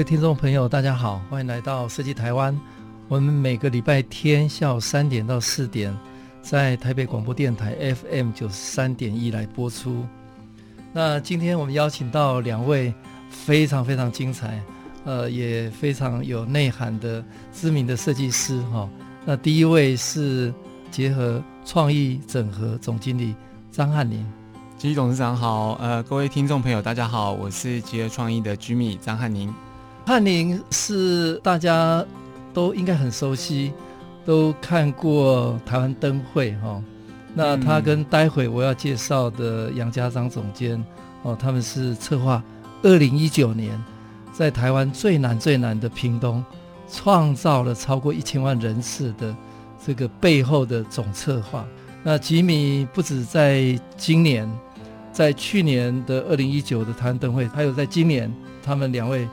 位听众朋友，大家好，欢迎来到设计台湾。我们每个礼拜天下午三点到四点，在台北广播电台 FM 九十三点一来播出。那今天我们邀请到两位非常非常精彩，呃，也非常有内涵的知名的设计师哈。那第一位是结合创意整合总经理张翰宁。吉米董事长好，呃，各位听众朋友大家好，我是结合创意的吉米张翰宁。翰林是大家都应该很熟悉，都看过台湾灯会哈。那他跟待会我要介绍的杨家章总监哦，他们是策划二零一九年在台湾最难最难的屏东，创造了超过一千万人次的这个背后的总策划。那吉米不止在今年，在去年的二零一九的台湾灯会，还有在今年，他们两位。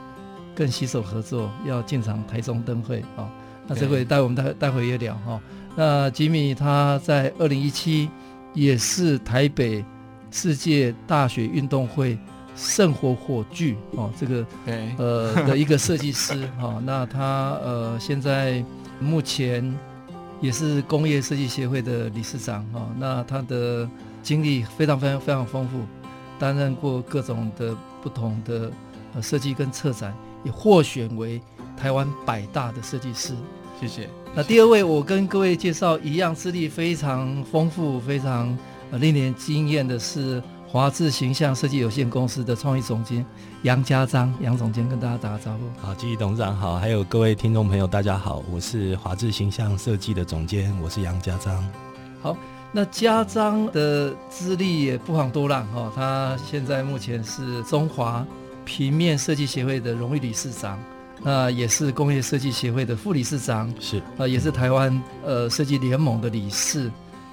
更携手合作，要进场台中灯会啊、哦！那这会待我们待待会也聊哈、哦。那吉米他在二零一七也是台北世界大学运动会圣火火炬哦，这个呃的一个设计师哈、哦。那他呃现在目前也是工业设计协会的理事长哈、哦。那他的经历非常非常非常丰富，担任过各种的不同的呃设计跟策展。也获选为台湾百大的设计师，谢谢。那第二位，我跟各位介绍一样，资历非常丰富、非常呃令人惊艳的是华智形象设计有限公司的创意总监杨家章，杨总监跟大家打个招呼。好，吉米董事长好，还有各位听众朋友，大家好，我是华智形象设计的总监，我是杨家章。好，那家章的资历也不遑多让哈，他现在目前是中华。平面设计协会的荣誉理事长，那也是工业设计协会的副理事长，是。啊，也是台湾呃设计联盟的理事，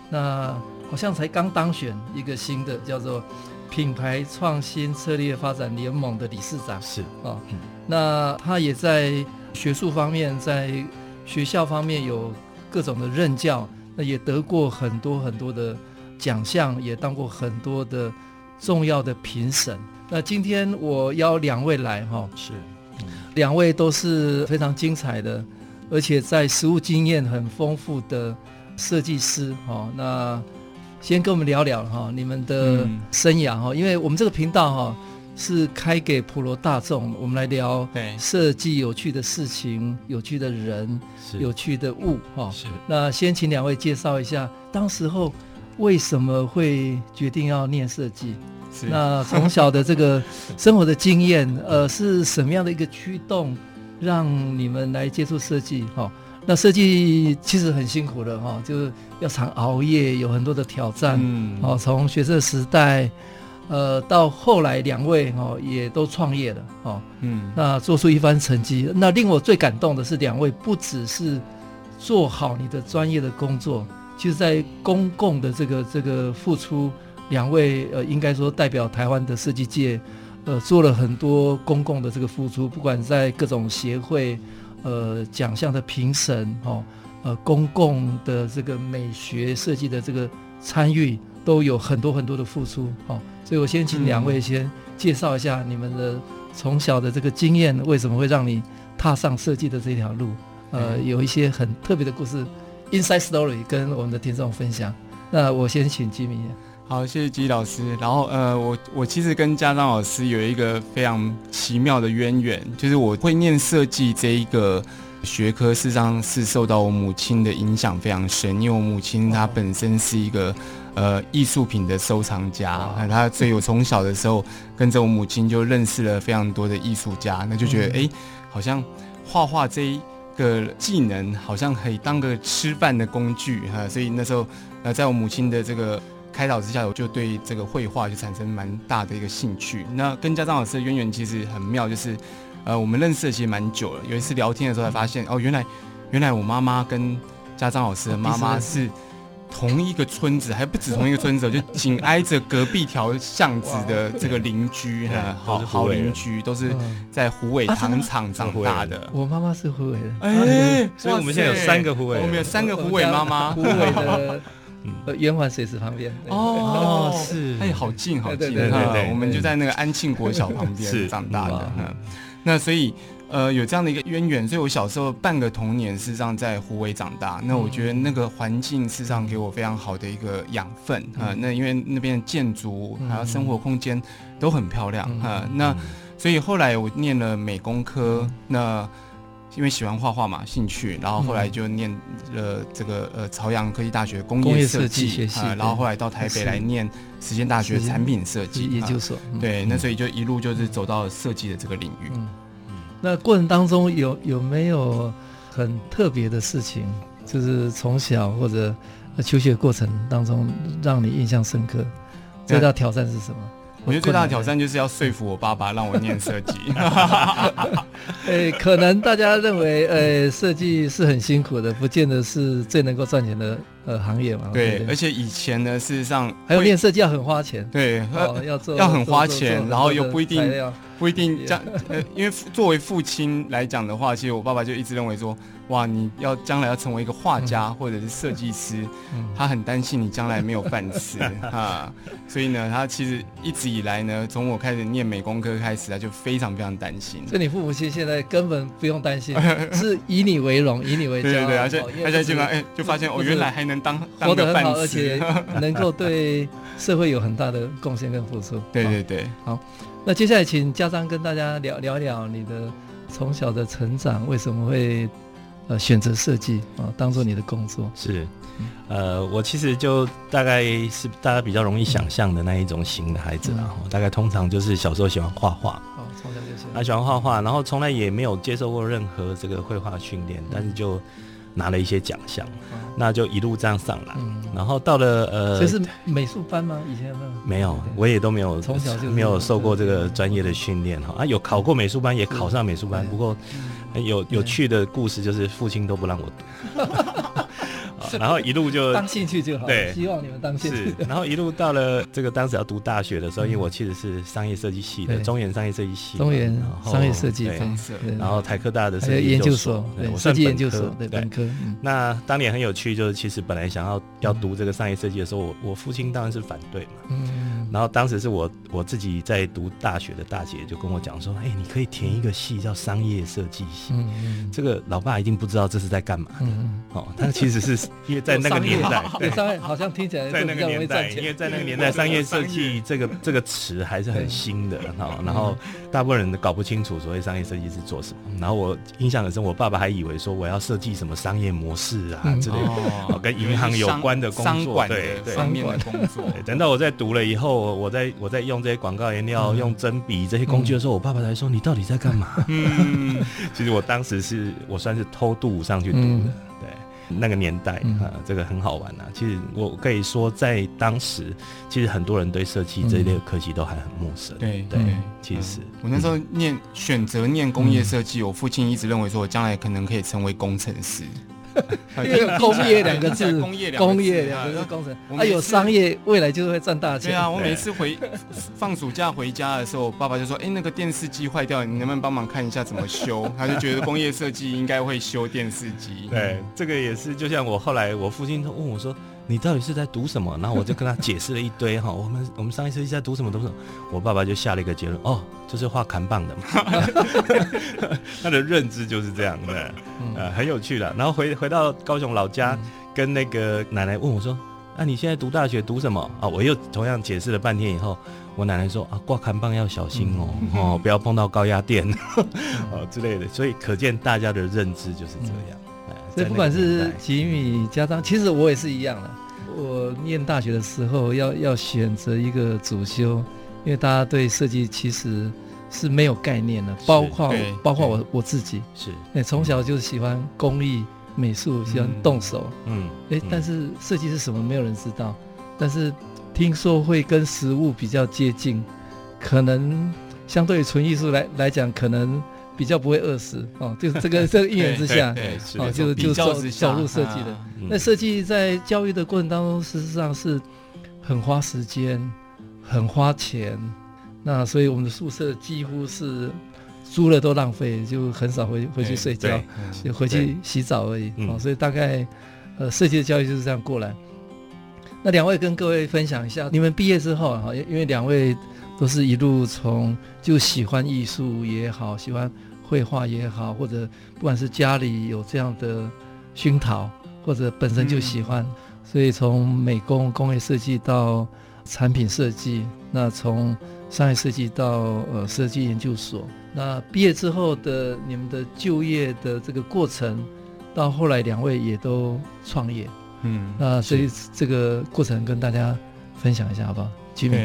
那好像才刚当选一个新的叫做品牌创新策略发展联盟的理事长，是。啊，那他也在学术方面，在学校方面有各种的任教，那也得过很多很多的奖项，也当过很多的重要的评审。那今天我邀两位来哈，是，两位都是非常精彩的，而且在实物经验很丰富的设计师哈。那先跟我们聊聊哈，你们的生涯哈，因为我们这个频道哈是开给普罗大众，我们来聊设计有趣的事情、有趣的人、有趣的物哈。是。那先请两位介绍一下，当时候为什么会决定要念设计？那从小的这个生活的经验，呃，是什么样的一个驱动，让你们来接触设计？哈，那设计其实很辛苦的哈，就是要常熬夜，有很多的挑战。嗯，哦，从学生时代，呃，到后来两位哦也都创业了，哦，嗯，那做出一番成绩。那令我最感动的是，两位不只是做好你的专业的工作，其实在公共的这个这个付出。两位呃，应该说代表台湾的设计界，呃，做了很多公共的这个付出，不管在各种协会，呃，奖项的评审，哦，呃，公共的这个美学设计的这个参与，都有很多很多的付出，哦，所以我先请两位先介绍一下你们的从小的这个经验，为什么会让你踏上设计的这条路？呃，有一些很特别的故事，inside story，跟我们的听众分享。那我先请吉米。好，谢谢吉老师。然后，呃，我我其实跟家长老师有一个非常奇妙的渊源，就是我会念设计这一个学科，事实上是受到我母亲的影响非常深。因为我母亲她本身是一个呃艺术品的收藏家，那她所以我从小的时候跟着我母亲就认识了非常多的艺术家，那就觉得哎，好像画画这一个技能好像可以当个吃饭的工具哈。所以那时候呃，在我母亲的这个开导之下，我就对这个绘画就产生蛮大的一个兴趣。那跟家长老师的渊源其实很妙，就是呃，我们认识的其实蛮久了。有一次聊天的时候才发现，哦，原来原来我妈妈跟家长老师的妈妈是。同一个村子，还不止同一个村子，就紧挨着隔壁条巷子的这个邻居哈，好好邻居，都是在虎尾糖厂长大的。我妈妈是虎尾的，哎，所以我们现在有三个虎尾，我们有三个虎尾妈妈，虎尾的 圆环水池旁边。哦，是，哎，好近好近，我们就在那个安庆国小旁边长大的。那所以。呃，有这样的一个渊源，所以我小时候半个童年事实上在湖尾长大。那我觉得那个环境事实上给我非常好的一个养分啊、呃。那因为那边的建筑还有生活空间都很漂亮啊、呃。那所以后来我念了美工科，那因为喜欢画画嘛，兴趣，然后后来就念了这个呃朝阳科技大学工业设计学系，然后后来到台北来念实践大学产品设计研究所。对，那所以就一路就是走到设计的这个领域。嗯那过程当中有有没有很特别的事情，就是从小或者求学过程当中让你印象深刻？最大挑战是什么？我觉得最大的挑战就是要说服我爸爸让我念设计。诶，可能大家认为，呃，设计是很辛苦的，不见得是最能够赚钱的呃行业嘛。对，而且以前呢，事实上还有念设计要很花钱。对，要做要很花钱，然后又不一定不一定将。呃，因为作为父亲来讲的话，其实我爸爸就一直认为说。哇！你要将来要成为一个画家或者是设计师，他很担心你将来没有饭吃 啊，所以呢，他其实一直以来呢，从我开始念美工科开始，他就非常非常担心。所以你父母亲现在根本不用担心，是以你为荣，以你为骄傲。对对对，而且大家就哎，就发现我原来还能当活得很好，而且 能够对社会有很大的贡献跟付出。对对对，好，那接下来请家长跟大家聊聊聊你的从小的成长，为什么会？呃，选择设计啊，当做你的工作是，呃，我其实就大概是大家比较容易想象的那一种型的孩子啦。嗯、大概通常就是小时候喜欢画画，哦，从小就喜欢，他喜欢画画，然后从来也没有接受过任何这个绘画训练，但是就拿了一些奖项，嗯、那就一路这样上来，嗯、然后到了呃，这是美术班吗？以前有没有？没有，我也都没有，从小就没有受过这个专业的训练哈。啊，有考过美术班，也考上美术班，不过。有有趣的故事，就是父亲都不让我读，然后一路就当兴趣就好。对，希望你们当兴趣。然后一路到了这个当时要读大学的时候，因为我其实是商业设计系的，中原商业设计系，中原商业设计分社，然后台科大的设计研究所，对设计研究所对本科。那当年很有趣，就是其实本来想要要读这个商业设计的时候，我我父亲当然是反对嘛。嗯。然后当时是我我自己在读大学的大姐就跟我讲说，哎，你可以填一个系叫商业设计系。嗯嗯。这个老爸一定不知道这是在干嘛的。嗯。哦，他其实是因为在那个年代，对商业好像听起来在那个年代，因为在那个年代商业设计这个这个词还是很新的哈。然后大部分人都搞不清楚所谓商业设计是做什么。然后我印象很深，我爸爸还以为说我要设计什么商业模式啊之类的，跟银行有关的工作，对对，方面的工作。等到我在读了以后。我我在我在用这些广告颜料、用针笔这些工具的时候，我爸爸才说：“你到底在干嘛？”嗯，其实我当时是我算是偷渡上去读的。对，那个年代啊，这个很好玩啊。其实我可以说，在当时，其实很多人对设计这一类科技都还很陌生。对对，其实我那时候念选择念工业设计，我父亲一直认为说我将来可能可以成为工程师。因为有工业两个字，工业两个字，工程，它有商业，未来就是会赚大钱。对啊，我每次回 放暑假回家的时候，爸爸就说：“哎，那个电视机坏掉，你能不能帮忙看一下怎么修？” 他就觉得工业设计应该会修电视机。对，这个也是，就像我后来，我父亲问我说。你到底是在读什么？然后我就跟他解释了一堆哈，我们我们商业设计在读什么读什么，我爸爸就下了一个结论，哦，就是画砍棒的嘛，他的认知就是这样的，呃，很有趣的。然后回回到高雄老家，跟那个奶奶问我说，那、啊、你现在读大学读什么啊？我又同样解释了半天以后，我奶奶说啊，挂砍棒要小心哦，哦，不要碰到高压电哦之类的。所以可见大家的认知就是这样。所以不管是吉米、家当，其实我也是一样的。我念大学的时候要要选择一个主修，因为大家对设计其实是没有概念的，包括包括我我自己。是，哎，从小就喜欢工艺美术，喜欢动手，嗯，哎，但是设计是什么，没有人知道。但是听说会跟实物比较接近，可能相对于纯艺术来来讲，可能比较不会饿死哦。就是这个这个因缘之下，哦，就就走走入设计的。那设计在教育的过程当中，事实上是很花时间、很花钱。那所以我们的宿舍几乎是租了都浪费，就很少回回去睡觉，就回去洗澡而已。哦，所以大概呃设计的教育就是这样过来。那两位跟各位分享一下，你们毕业之后哈，因为两位都是一路从就喜欢艺术也好，喜欢绘画也好，或者不管是家里有这样的熏陶，或者本身就喜欢，嗯、所以从美工、工业设计到产品设计，那从商业设计到呃设计研究所，那毕业之后的你们的就业的这个过程，到后来两位也都创业。嗯，那所以这个过程跟大家分享一下好不好？吉米，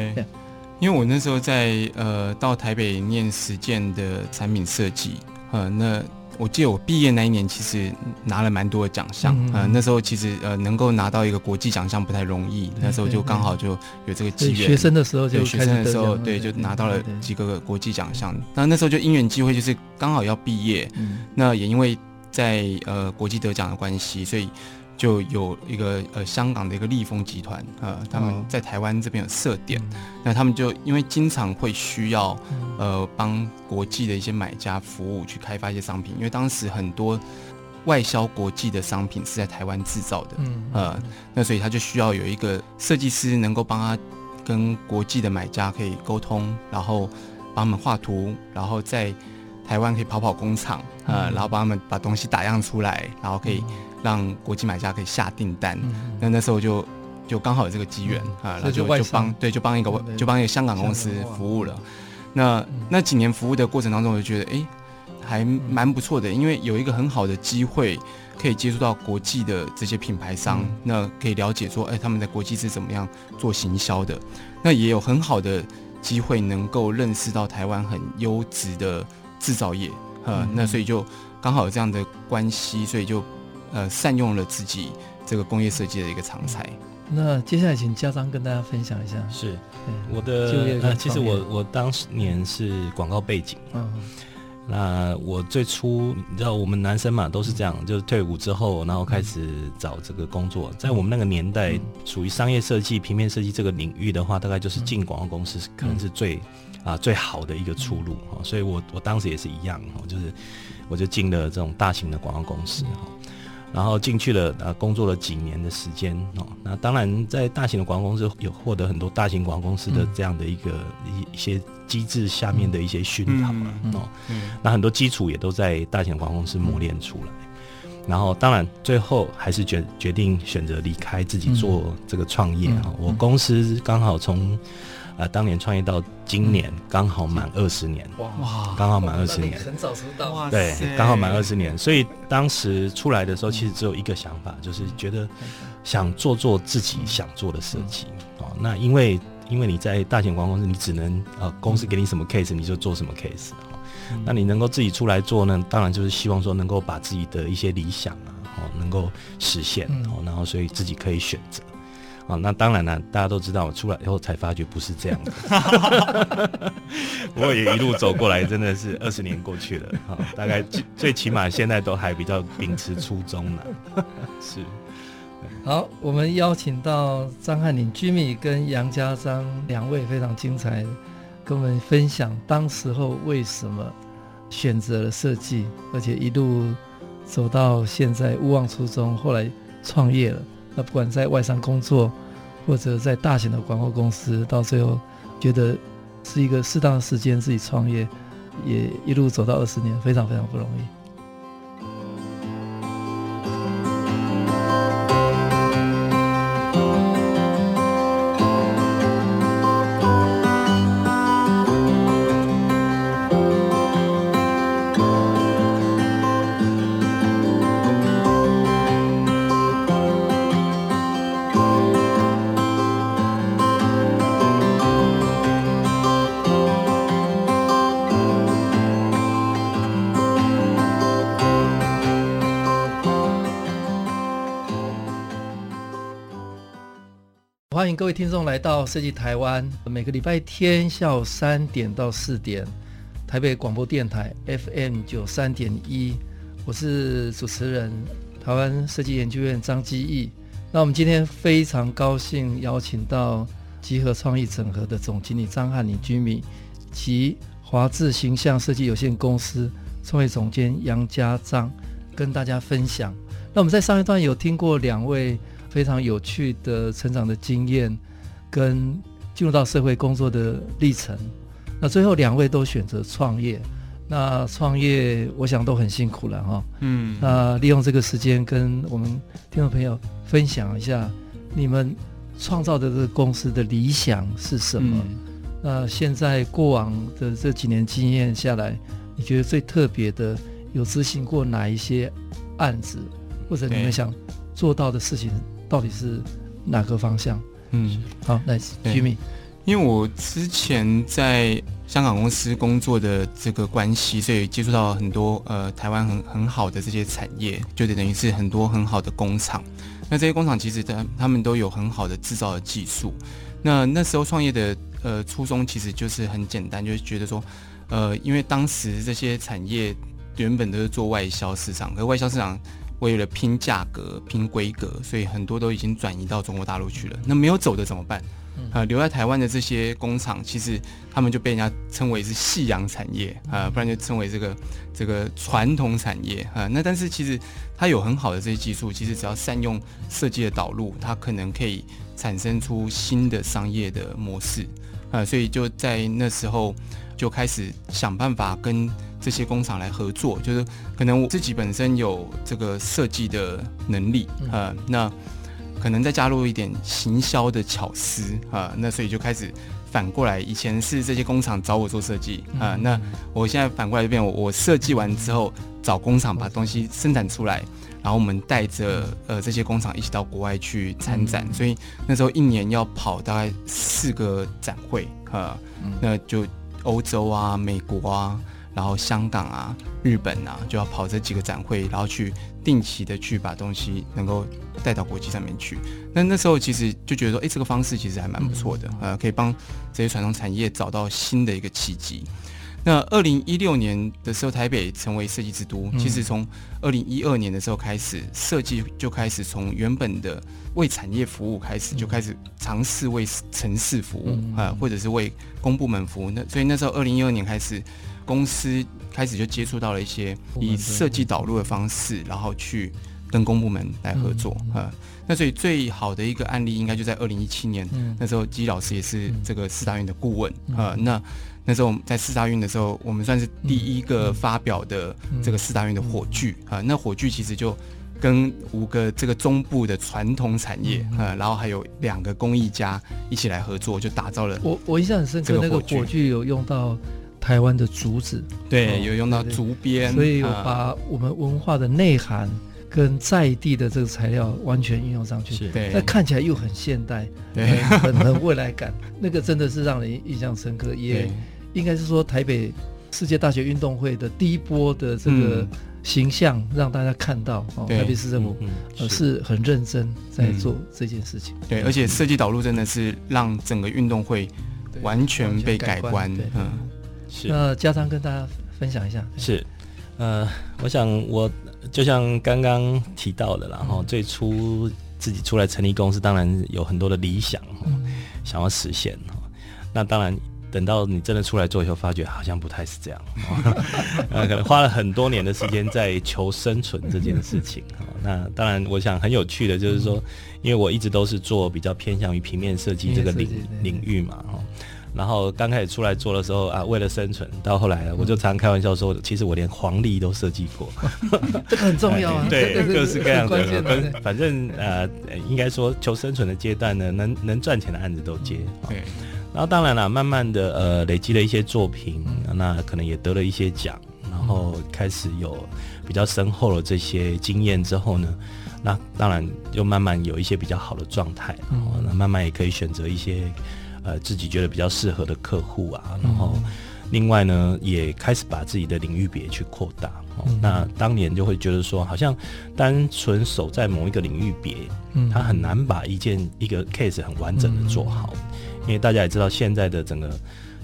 因为我那时候在呃到台北念实践的产品设计，呃，那我记得我毕业那一年其实拿了蛮多的奖项，嗯，呃，那时候其实呃能够拿到一个国际奖项不太容易，那时候就刚好就有这个机缘。学生的时候就学生的时候对，就拿到了几个国际奖项。那那时候就因缘机会，就是刚好要毕业，那也因为在呃国际得奖的关系，所以。就有一个呃香港的一个立丰集团呃他们在台湾这边有设点，嗯、那他们就因为经常会需要呃帮国际的一些买家服务去开发一些商品，因为当时很多外销国际的商品是在台湾制造的，嗯呃那所以他就需要有一个设计师能够帮他跟国际的买家可以沟通，然后帮他们画图，然后在台湾可以跑跑工厂呃然后帮他们把东西打样出来，然后可以。让国际买家可以下订单，那、嗯、那时候就就刚好有这个机缘、嗯、啊，然后就就帮对就帮一个就帮一个香港公司服务了。那、嗯、那几年服务的过程当中，我就觉得哎，还蛮不错的，因为有一个很好的机会可以接触到国际的这些品牌商，嗯、那可以了解说哎他们在国际是怎么样做行销的。那也有很好的机会能够认识到台湾很优质的制造业，呃、嗯，那所以就刚好有这样的关系，所以就。呃，善用了自己这个工业设计的一个长才。那接下来请家长跟大家分享一下。是，我的呃，其实我我当年是广告背景。嗯。那我最初，你知道，我们男生嘛都是这样，嗯、就是退伍之后，然后开始找这个工作。在我们那个年代，属于商业设计、平面设计这个领域的话，大概就是进广告公司可能是最啊最好的一个出路哈。所以我我当时也是一样哈，就是我就进了这种大型的广告公司哈。然后进去了，呃，工作了几年的时间哦。那当然，在大型的广告公司有获得很多大型广告公司的这样的一个一一些机制下面的一些熏陶嘛哦。那很多基础也都在大型广告公司磨练出来。然后，当然最后还是决决定选择离开，自己做这个创业啊。我公司刚好从。啊，当年创业到今年刚好满二十年，哇，刚好满二十年，很早出道，对，刚好满二十年，所以当时出来的时候，其实只有一个想法，就是觉得想做做自己想做的设计哦。那因为因为你在大型广告公司，你只能呃公司给你什么 case 你就做什么 case 哦。那你能够自己出来做呢？当然就是希望说能够把自己的一些理想啊，哦，能够实现。哦，然后所以自己可以选择。啊，那当然了，大家都知道，我出来以后才发觉不是这样的。不过也一路走过来，真的是二十年过去了，哈，大概最起码现在都还比较秉持初衷了。是。好，我们邀请到张翰林 Jimmy 跟杨家章两位非常精彩，跟我们分享当时候为什么选择了设计，而且一路走到现在勿忘初衷，后来创业了。那不管在外商工作，或者在大型的广告公司，到最后觉得是一个适当的时间自己创业，也一路走到二十年，非常非常不容易。各位听众来到设计台湾，每个礼拜天下午三点到四点，台北广播电台 FM 九三点一，我是主持人台湾设计研究院张基义。那我们今天非常高兴邀请到集合创意整合的总经理张翰林居民及华智形象设计有限公司创业总监杨家章跟大家分享。那我们在上一段有听过两位。非常有趣的成长的经验，跟进入到社会工作的历程。那最后两位都选择创业，那创业我想都很辛苦了哈。嗯，那利用这个时间跟我们听众朋友分享一下，你们创造的这个公司的理想是什么？嗯、那现在过往的这几年经验下来，你觉得最特别的有执行过哪一些案子，或者你们想做到的事情？到底是哪个方向？嗯，好，来，Jimmy，因为我之前在香港公司工作的这个关系，所以接触到很多呃台湾很很好的这些产业，就等于是很多很好的工厂。那这些工厂其实他他们都有很好的制造的技术。那那时候创业的呃初衷其实就是很简单，就是觉得说，呃，因为当时这些产业原本都是做外销市场，可是外销市场。为了拼价格、拼规格，所以很多都已经转移到中国大陆去了。那没有走的怎么办？呃，留在台湾的这些工厂，其实他们就被人家称为是夕阳产业啊，不然就称为这个这个传统产业啊。那但是其实它有很好的这些技术，其实只要善用设计的导入，它可能可以产生出新的商业的模式啊。所以就在那时候就开始想办法跟。这些工厂来合作，就是可能我自己本身有这个设计的能力啊、呃，那可能再加入一点行销的巧思啊、呃，那所以就开始反过来，以前是这些工厂找我做设计啊、呃，那我现在反过来就变我我设计完之后找工厂把东西生产出来，然后我们带着呃这些工厂一起到国外去参展，所以那时候一年要跑大概四个展会啊、呃，那就欧洲啊、美国啊。然后香港啊、日本啊，就要跑这几个展会，然后去定期的去把东西能够带到国际上面去。那那时候其实就觉得说，哎，这个方式其实还蛮不错的，呃，可以帮这些传统产业找到新的一个契机。那二零一六年的时候，台北成为设计之都。其实从二零一二年的时候开始，设计就开始从原本的为产业服务开始，就开始尝试为城市服务啊，或者是为公部门服务。那所以那时候二零一二年开始。公司开始就接触到了一些以设计导入的方式，然后去跟公部门来合作啊。那所以最好的一个案例，应该就在二零一七年，那时候基老师也是这个四大运的顾问啊。那那时候我们在四大运的时候，我们算是第一个发表的这个四大运的火炬啊。那火炬其实就跟五个这个中部的传统产业啊，然后还有两个工艺家一起来合作，就打造了。我我印象很深刻，那个火炬有用到。台湾的竹子，对，哦、有用到竹编，所以有把我们文化的内涵跟在地的这个材料完全运用上去，对，那看起来又很现代，对，很很未来感，那个真的是让人印象深刻，也应该是说台北世界大学运动会的第一波的这个形象让大家看到，哦，台北市政府呃是。很认真在做这件事情，对，而且设计导入真的是让整个运动会完全被改观，嗯。是那家长跟大家分享一下。是，呃，我想我就像刚刚提到的，然后最初自己出来成立公司，当然有很多的理想，嗯、想要实现。那当然，等到你真的出来做以后，发觉好像不太是这样。呃，可能花了很多年的时间在求生存这件事情。那当然，我想很有趣的，就是说，因为我一直都是做比较偏向于平面设计这个领领域嘛，哈。然后刚开始出来做的时候啊，为了生存，到后来我就常开玩笑说，其实我连黄历都设计过，这个很重要啊。对，各式各样的，反正呃，应该说求生存的阶段呢，能能赚钱的案子都接。对。然后当然了，慢慢的呃，累积了一些作品，那可能也得了一些奖，然后开始有比较深厚的这些经验之后呢，那当然就慢慢有一些比较好的状态，然后呢慢慢也可以选择一些。呃，自己觉得比较适合的客户啊，然后另外呢，也开始把自己的领域别去扩大。那当年就会觉得说，好像单纯守在某一个领域别，嗯，他很难把一件一个 case 很完整的做好，嗯、因为大家也知道现在的整个。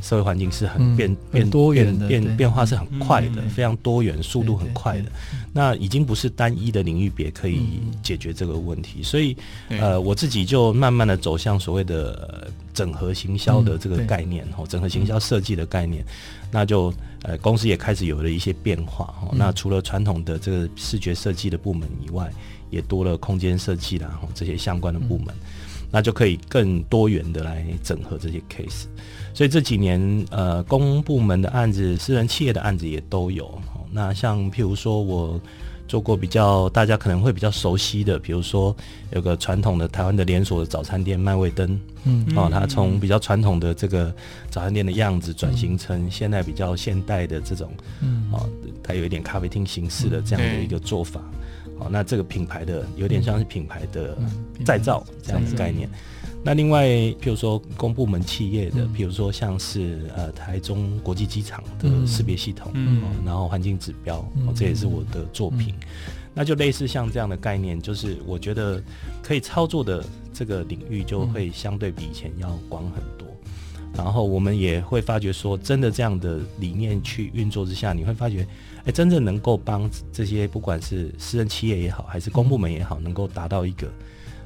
社会环境是很变、嗯、变多元的，变变变化是很快的，嗯、非常多元，速度很快的。那已经不是单一的领域别可以解决这个问题，嗯、所以呃，我自己就慢慢的走向所谓的整合行销的这个概念，哦、嗯，整合行销设计的概念。那就呃，公司也开始有了一些变化，哈、嗯。那除了传统的这个视觉设计的部门以外，也多了空间设计啦，哈，这些相关的部门。嗯那就可以更多元的来整合这些 case，所以这几年呃，公部门的案子、私人企业的案子也都有。那像譬如说，我做过比较大家可能会比较熟悉的，比如说有个传统的台湾的连锁的早餐店麦味登，嗯，哦，它从比较传统的这个早餐店的样子转型成现在比较现代的这种，嗯，哦，它有一点咖啡厅形式的这样的一个做法。哦，那这个品牌的有点像是品牌的再造这样的概念。那另外，譬如说公部门企业的，譬如说像是呃台中国际机场的识别系统，嗯，然后环境指标，这也是我的作品。那就类似像这样的概念，就是我觉得可以操作的这个领域就会相对比以前要广很多。然后我们也会发觉说，真的这样的理念去运作之下，你会发觉。哎，真正能够帮这些不管是私人企业也好，还是公部门也好，能够达到一个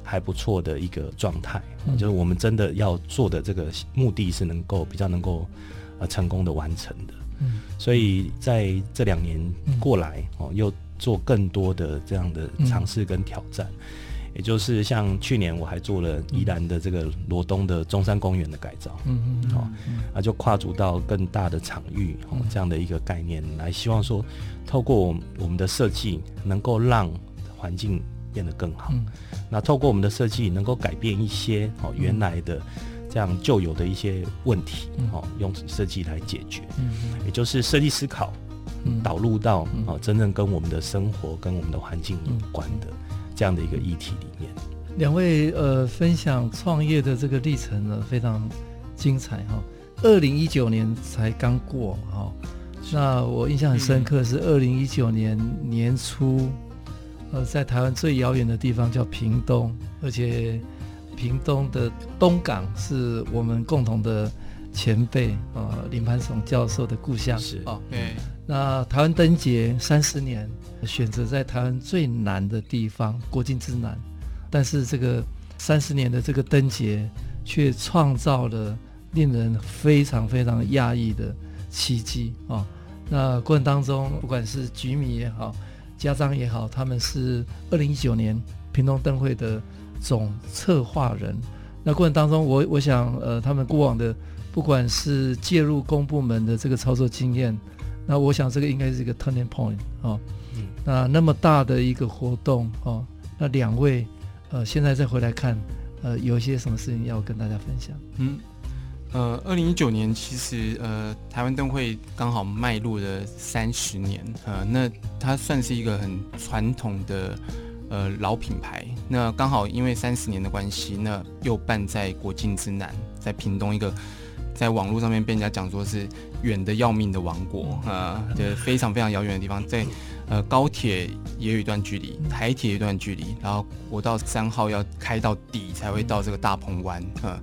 还不错的一个状态，嗯、就是我们真的要做的这个目的是能够比较能够呃成功的完成的。嗯，所以在这两年过来哦，又做更多的这样的尝试跟挑战。也就是像去年我还做了宜兰的这个罗东的中山公园的改造，嗯嗯，哦，那就跨足到更大的场域哦，这样的一个概念来，希望说透过我们的设计能够让环境变得更好，那透过我们的设计能够改变一些哦原来的这样旧有的一些问题哦，用设计来解决，也就是设计思考导入到哦真正跟我们的生活跟我们的环境有关的。这样的一个议题里面，两位呃分享创业的这个历程呢，非常精彩哈。二零一九年才刚过哈，那我印象很深刻是二零一九年年初，呃，在台湾最遥远的地方叫屏东，而且屏东的东港是我们共同的前辈呃林磐耸教授的故乡是哦，对。那台湾灯节三十年，选择在台湾最南的地方，国境之南，但是这个三十年的这个灯节，却创造了令人非常非常讶异的奇迹啊、哦！那过程当中，不管是局迷也好，家长也好，他们是二零一九年屏东灯会的总策划人。那过程当中我，我我想，呃，他们过往的不管是介入公部门的这个操作经验。那我想这个应该是一个 turning point 哦，嗯，那那么大的一个活动哦，那两位呃现在再回来看，呃有一些什么事情要跟大家分享？嗯，呃，二零一九年其实呃台湾灯会刚好迈入了三十年，呃，那它算是一个很传统的呃老品牌，那刚好因为三十年的关系，那又办在国境之南，在屏东一个。在网络上面被人家讲说是远的要命的王国啊，对，非常非常遥远的地方，在呃高铁也有一段距离，台铁一段距离，然后国道三号要开到底才会到这个大鹏湾啊。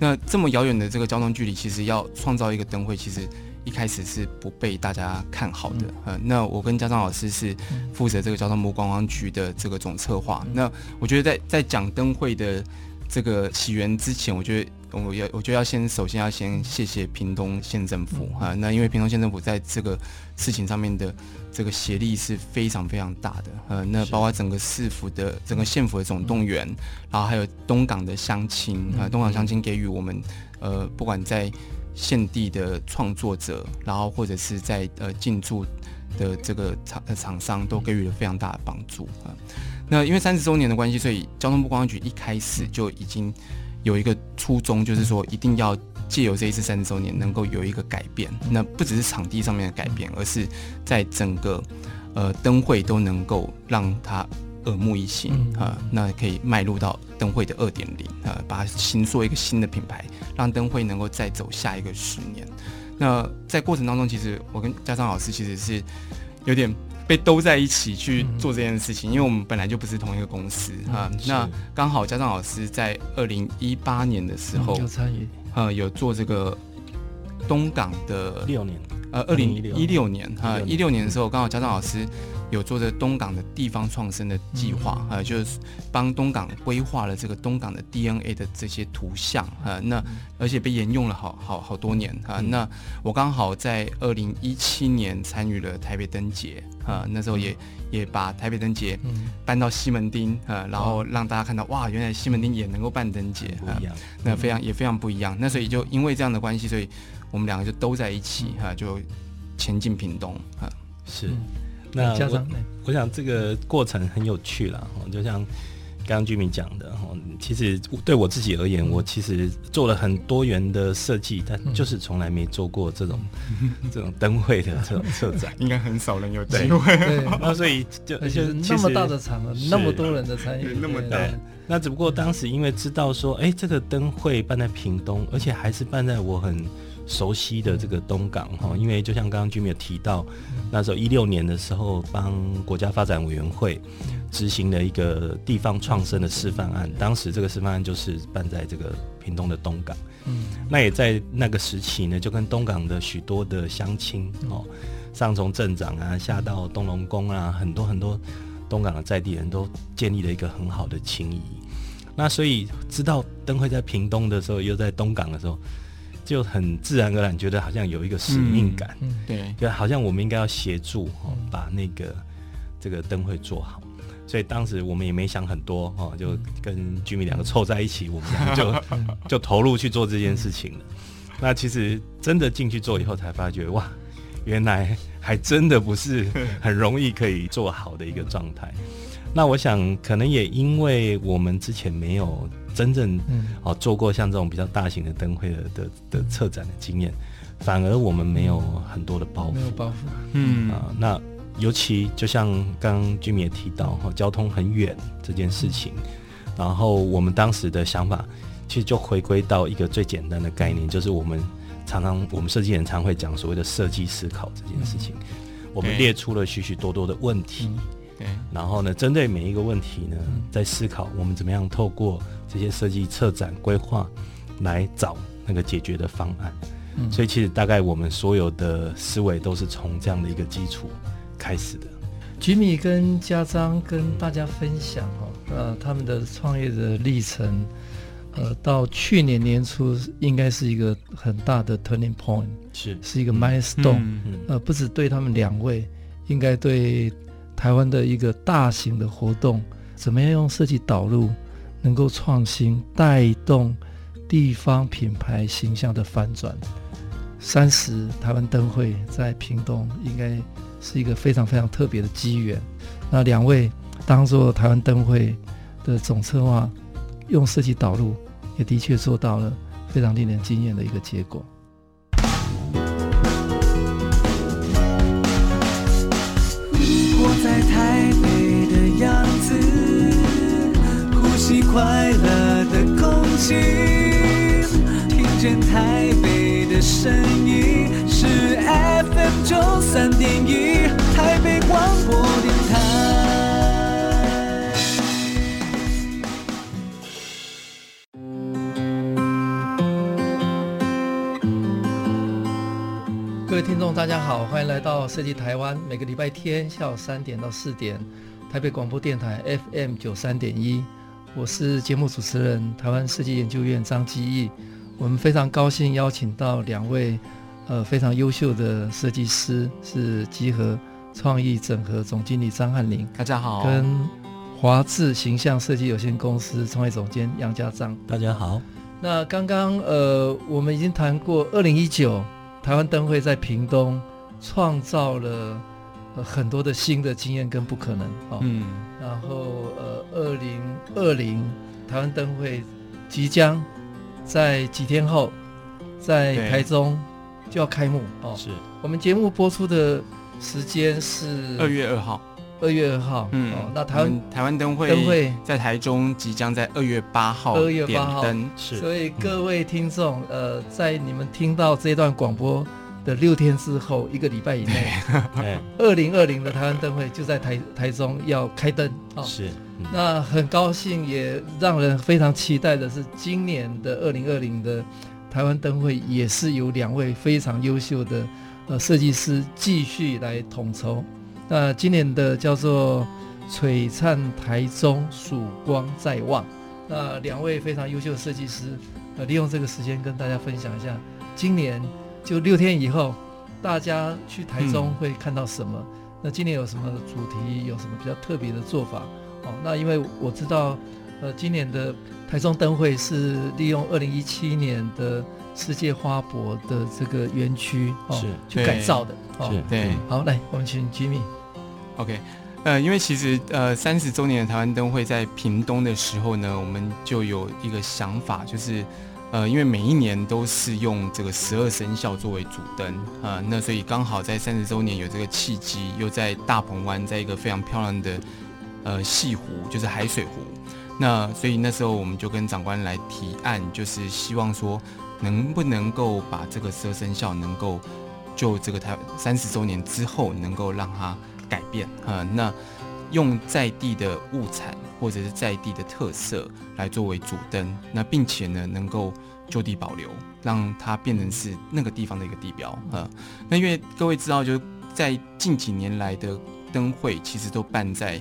那这么遥远的这个交通距离，其实要创造一个灯会，其实一开始是不被大家看好的。呃，那我跟家长老师是负责这个交通部观光局的这个总策划。那我觉得在在讲灯会的这个起源之前，我觉得。我要，我就要先，首先要先谢谢屏东县政府啊。那因为屏东县政府在这个事情上面的这个协力是非常非常大的。呃，那包括整个市府的、整个县府的总动员，然后还有东港的乡亲啊，东港乡亲给予我们呃，不管在县地的创作者，然后或者是在呃进驻的这个厂厂商，都给予了非常大的帮助啊。那因为三十周年的关系，所以交通部观光局一开始就已经。有一个初衷，就是说一定要借由这一次三十周年，能够有一个改变。那不只是场地上面的改变，而是在整个呃灯会都能够让它耳目一新啊。那可以迈入到灯会的二点零啊，把它新做一个新的品牌，让灯会能够再走下一个十年。那在过程当中，其实我跟嘉璋老师其实是有点被兜在一起去做这件事情，嗯、因为我们本来就不是同一个公司啊。嗯、那刚好家长老师在二零一八年的时候、嗯、有参与，呃，有做这个东港的六年，呃，二零一六年啊，一六年的时候，刚好家长老师。有做着东港的地方创生的计划，呃、嗯，就是帮东港规划了这个东港的 DNA 的这些图像，呃，那而且被沿用了好好好多年，啊、呃，那我刚好在二零一七年参与了台北灯节，啊、呃，那时候也也把台北灯节搬到西门町，呃，然后让大家看到哇，原来西门町也能够办灯节，啊、呃，那非常也非常不一样，那所以就因为这样的关系，所以我们两个就都在一起，哈、呃，就前进屏东，啊、呃，是。那我我想这个过程很有趣了，就像刚刚居民讲的，其实对我自己而言，我其实做了很多元的设计，但就是从来没做过这种 这种灯会的这种策展，应该很少人有机会。对，那 所以就就那么大的场合，那么多人的参与，那么大。那只不过当时因为知道说，哎，这个灯会办在屏东，而且还是办在我很。熟悉的这个东港哈，因为就像刚刚居民有提到，那时候一六年的时候，帮国家发展委员会执行了一个地方创生的示范案，当时这个示范案就是办在这个屏东的东港。嗯，那也在那个时期呢，就跟东港的许多的乡亲哦，上从镇长啊，下到东龙宫啊，很多很多东港的在地人都建立了一个很好的情谊。那所以知道灯会在屏东的时候，又在东港的时候。就很自然而然觉得好像有一个使命感，嗯，对，就好像我们应该要协助哦，把那个这个灯会做好。所以当时我们也没想很多哦，就跟居民两个凑在一起，我们两个就 就投入去做这件事情了。那其实真的进去做以后，才发觉哇，原来还真的不是很容易可以做好的一个状态。那我想可能也因为我们之前没有。真正哦做过像这种比较大型的灯会的的的策展的经验，反而我们没有很多的包袱，没有包袱，嗯。啊，那尤其就像刚刚居民也提到哈，交通很远这件事情，然后我们当时的想法其实就回归到一个最简单的概念，就是我们常常我们设计人常会讲所谓的设计思考这件事情，我们列出了许许多多的问题。对，然后呢，针对每一个问题呢，在思考我们怎么样透过这些设计、策展、规划来找那个解决的方案。嗯，所以其实大概我们所有的思维都是从这样的一个基础开始的。吉米跟家章跟大家分享哦，呃，他们的创业的历程，呃，到去年年初应该是一个很大的 turning point，是是一个 milestone，嗯嗯，呃，不止对他们两位，应该对。台湾的一个大型的活动，怎么样用设计导入，能够创新带动地方品牌形象的翻转？三十台湾灯会在屏东，应该是一个非常非常特别的机缘。那两位当做台湾灯会的总策划，用设计导入，也的确做到了非常令人惊艳的一个结果。三点一，台北广播电台。各位听众，大家好，欢迎来到设计台湾。每个礼拜天下午三点到四点，台北广播电台 FM 九三点一，我是节目主持人台湾设计研究院张基义。我们非常高兴邀请到两位呃非常优秀的设计师，是集合创意整合总经理张翰林，大家好，跟华智形象设计有限公司创意总监杨家章，大家好。那刚刚呃我们已经谈过二零一九。台湾灯会在屏东创造了很多的新的经验跟不可能哦，嗯，然后呃，二零二零台湾灯会即将在几天后在台中就要开幕。哦，是。我们节目播出的时间是二月二号。二月二号，嗯，哦，那台湾台湾灯会灯会在台中即将在二月八号二月八号。点灯，是，所以各位听众，呃，在你们听到这段广播的六天之后，一个礼拜以内，二零二零的台湾灯会就在台台中要开灯。啊。是，嗯、那很高兴，也让人非常期待的是，今年的二零二零的台湾灯会也是由两位非常优秀的呃设计师继续来统筹。那今年的叫做“璀璨台中，曙光在望”。那两位非常优秀的设计师，呃，利用这个时间跟大家分享一下今年。就六天以后，大家去台中会看到什么？嗯、那今年有什么主题？有什么比较特别的做法？哦，那因为我知道，呃，今年的台中灯会是利用二零一七年的世界花博的这个园区哦，是去改造的。哦，对。嗯、好，来，我们请 Jimmy。OK，呃，因为其实呃三十周年的台湾灯会在屏东的时候呢，我们就有一个想法，就是。呃，因为每一年都是用这个十二生肖作为主灯啊、呃，那所以刚好在三十周年有这个契机，又在大鹏湾，在一个非常漂亮的呃西湖，就是海水湖。那所以那时候我们就跟长官来提案，就是希望说能不能够把这个十二生肖能够就这个台三十周年之后能够让它改变啊、那用在地的物产。或者是在地的特色来作为主灯，那并且呢能够就地保留，让它变成是那个地方的一个地标啊。那因为各位知道，就在近几年来的灯会，其实都办在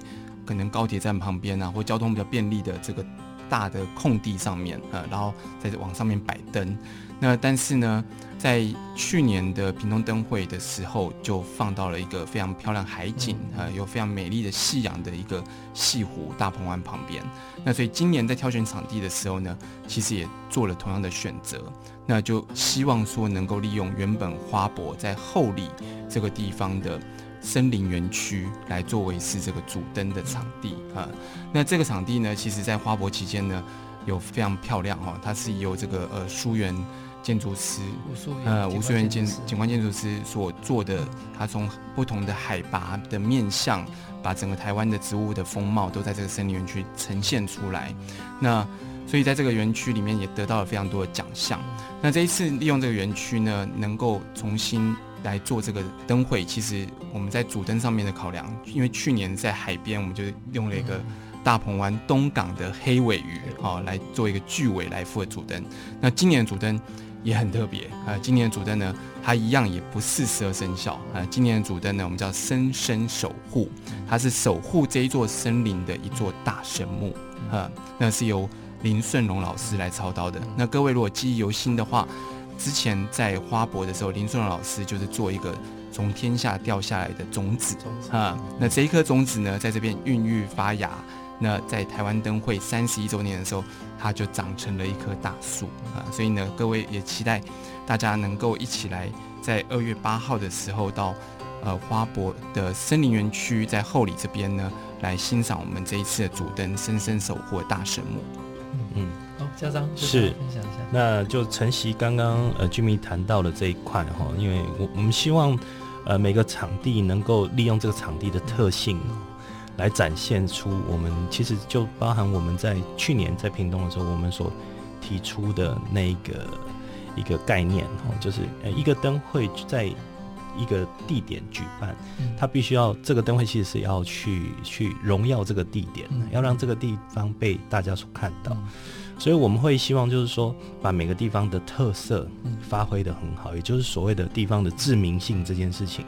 可能高铁站旁边啊，或交通比较便利的这个大的空地上面啊，然后在往上面摆灯。那但是呢，在去年的屏东灯会的时候，就放到了一个非常漂亮海景啊，有非常美丽的夕阳的一个西湖大鹏湾旁边。那所以今年在挑选场地的时候呢，其实也做了同样的选择。那就希望说能够利用原本花博在后里这个地方的森林园区来作为是这个主灯的场地啊。那这个场地呢，其实在花博期间呢，有非常漂亮哈，它是由这个呃书园。建筑师，呃，吴淑元建景观建筑师所做的，他从不同的海拔的面向，把整个台湾的植物的风貌都在这个森林园区呈现出来。那所以在这个园区里面也得到了非常多的奖项。那这一次利用这个园区呢，能够重新来做这个灯会，其实我们在主灯上面的考量，因为去年在海边，我们就用了一个大鹏湾东港的黑尾鱼，好来做一个巨尾来负责主灯。那今年的主灯。也很特别啊！今年的主灯呢，它一样也不是十二生肖啊。今年的主灯呢，我们叫森生守护，它是守护这一座森林的一座大神木啊。那是由林顺龙老师来操刀的。那各位如果记忆犹新的话，之前在花博的时候，林顺龙老师就是做一个从天下掉下来的种子啊。那这一颗种子呢，在这边孕育发芽。那在台湾灯会三十一周年的时候，它就长成了一棵大树啊！所以呢，各位也期待大家能够一起来，在二月八号的时候到呃花博的森林园区，在后里这边呢，来欣赏我们这一次的主灯深深守护大神木。嗯，好，家长是分享一下，那就晨曦刚刚呃居民谈到的这一块哈，因为我我们希望呃每个场地能够利用这个场地的特性。来展现出我们其实就包含我们在去年在屏东的时候，我们所提出的那一个一个概念哦，就是呃一个灯会在一个地点举办，它必须要这个灯会其实是要去去荣耀这个地点，要让这个地方被大家所看到，所以我们会希望就是说把每个地方的特色发挥的很好，也就是所谓的地方的知名性这件事情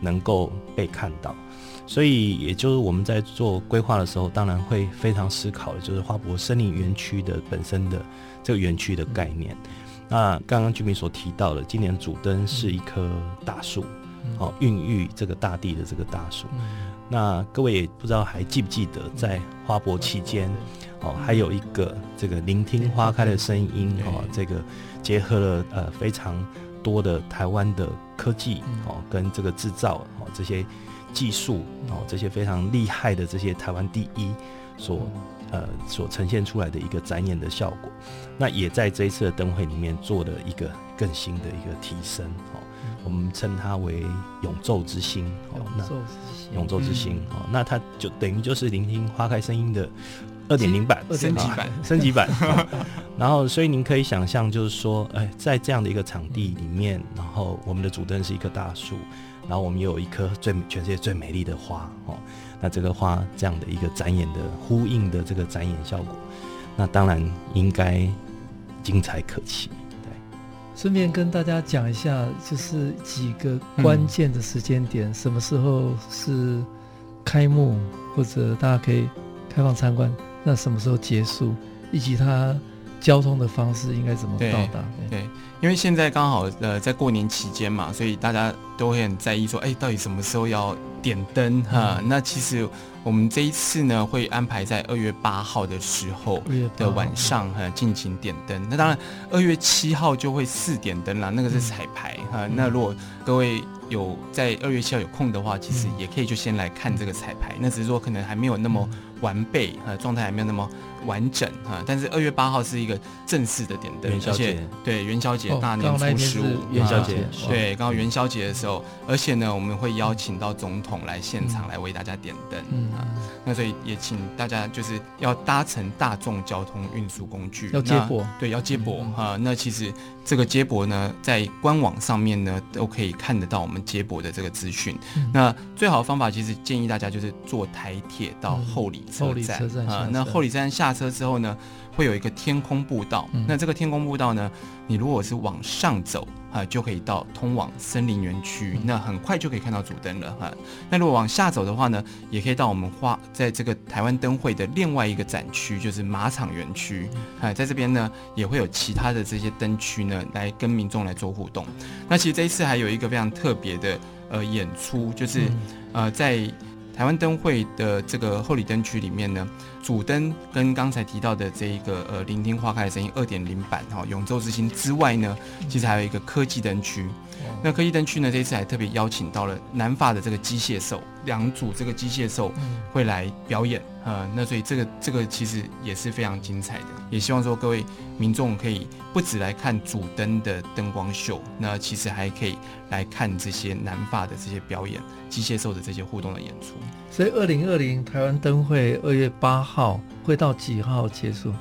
能够被看到。所以，也就是我们在做规划的时候，当然会非常思考的，就是花博森林园区的本身的这个园区的概念。那刚刚居民所提到的，今年主灯是一棵大树，哦，孕育这个大地的这个大树。那各位也不知道还记不记得，在花博期间，哦，还有一个这个聆听花开的声音，哦，这个结合了呃非常多的台湾的科技，哦，跟这个制造，哦，这些。技术哦，这些非常厉害的这些台湾第一所呃所呈现出来的一个展演的效果，那也在这一次的灯会里面做了一个更新的一个提升哦，我们称它为永昼之星哦，那永昼之星哦，那它就等于就是聆听花开声音的二点零版升级版，升级版。然后，所以您可以想象，就是说，哎，在这样的一个场地里面，然后我们的主灯是一棵大树，然后我们也有一棵最全世界最美丽的花哦。那这个花这样的一个展演的呼应的这个展演效果，那当然应该精彩可期。顺便跟大家讲一下，就是几个关键的时间点，什么时候是开幕，或者大家可以开放参观，那什么时候结束，以及它交通的方式应该怎么到达？对，因为现在刚好呃在过年期间嘛，所以大家都会很在意说，哎，到底什么时候要点灯哈？嗯、那其实。我们这一次呢，会安排在二月八号的时候的晚上哈进行点灯。那当然，二月七号就会试点灯啦，那个是彩排哈。那如果各位有在二月七号有空的话，其实也可以就先来看这个彩排。那只是说可能还没有那么完备哈，状态还没有那么完整哈。但是二月八号是一个正式的点灯，而且对元宵节大年初十五元宵节，对，刚好元宵节的时候，而且呢，我们会邀请到总统来现场来为大家点灯。那所以也请大家就是要搭乘大众交通运输工具，要接驳，对，要接驳哈。那其实这个接驳呢，在官网上面呢都可以看得到我们接驳的这个资讯。嗯、那最好的方法其实建议大家就是坐台铁到后里车站，嗯、车站啊。那后里站下车之后呢，会有一个天空步道。嗯、那这个天空步道呢，你如果是往上走。啊，就可以到通往森林园区，那很快就可以看到主灯了哈。那如果往下走的话呢，也可以到我们花在这个台湾灯会的另外一个展区，就是马场园区。啊，在这边呢，也会有其他的这些灯区呢，来跟民众来做互动。那其实这一次还有一个非常特别的呃演出，就是呃在。台湾灯会的这个后里灯区里面呢，主灯跟刚才提到的这一个呃聆听花开的声音二点零版哈、哦、永昼之星之外呢，其实还有一个科技灯区。那科技灯区呢，这一次还特别邀请到了南法的这个机械兽两组这个机械兽会来表演啊、呃。那所以这个这个其实也是非常精彩的，也希望说各位民众可以不止来看主灯的灯光秀，那其实还可以来看这些南法的这些表演。机械兽的这些互动的演出，所以二零二零台湾灯会二月八号会到几号结束？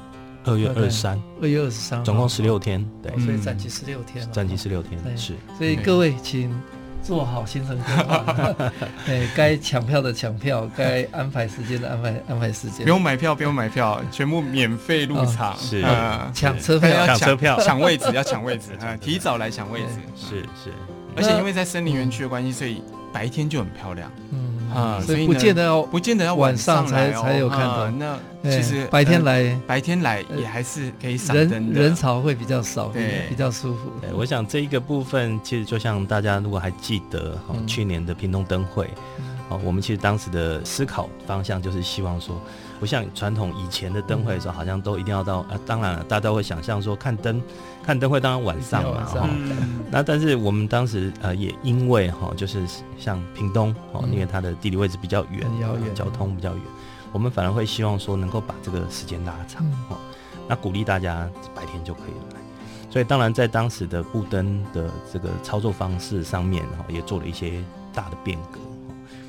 二月二十三，二月二十三，总共十六天，对，所以展期十六天，展期十六天，是。所以各位请做好行程规划，对，该抢票的抢票，该安排时间的安排安排时间。不用买票，不用买票，全部免费入场，是。抢车票，抢车票，抢位置，要抢位置，提早来抢位置，是是。而且因为在森林园区的关系，所以。白天就很漂亮，嗯啊，所以不见得要不见得要晚上才才有看到。那其实白天来，白天来也还是可以赏灯，人人潮会比较少，对，比较舒服。我想这一个部分，其实就像大家如果还记得去年的屏东灯会，哦，我们其实当时的思考方向就是希望说。不像传统以前的灯会的时候，好像都一定要到啊。当然了，大家都会想象说看灯，看灯会当然晚上嘛哈。那但是我们当时呃也因为哈，就是像屏东哦，因为它的地理位置比较远，交通比较远，我们反而会希望说能够把这个时间拉长哦。那鼓励大家白天就可以来。所以当然在当时的布灯的这个操作方式上面哈，也做了一些大的变革。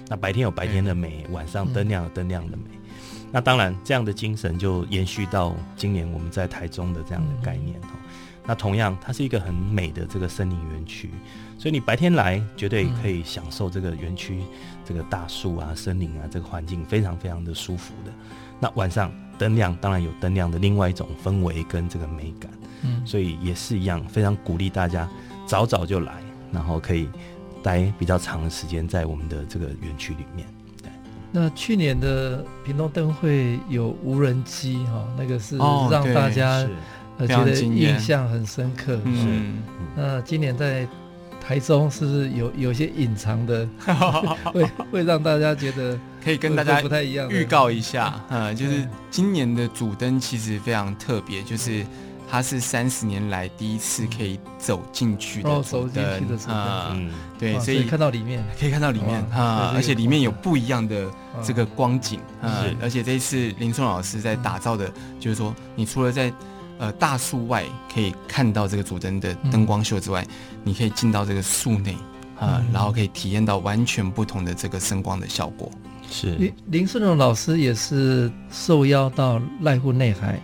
那白天有白天的美，晚上灯亮有灯亮的美。那当然，这样的精神就延续到今年我们在台中的这样的概念哦。那同样，它是一个很美的这个森林园区，所以你白天来绝对可以享受这个园区这个大树啊、森林啊这个环境，非常非常的舒服的。那晚上灯亮，当然有灯亮的另外一种氛围跟这个美感。嗯，所以也是一样，非常鼓励大家早早就来，然后可以待比较长的时间在我们的这个园区里面。那去年的屏东灯会有无人机哈，那个是让大家呃觉得印象很深刻。是，嗯、那今年在台中是不是有有些隐藏的，会会让大家觉得可以跟大家不太一样？预告一下，呃，就是今年的主灯其实非常特别，就是。它是三十年来第一次可以走进去的主灯啊，对，所以看到里面。可以看到里面啊，而且里面有不一样的这个光景啊，而且这一次林松老师在打造的，就是说，你除了在呃大树外可以看到这个主灯的灯光秀之外，你可以进到这个树内啊，然后可以体验到完全不同的这个声光的效果。是林林顺龙老师也是受邀到濑户内海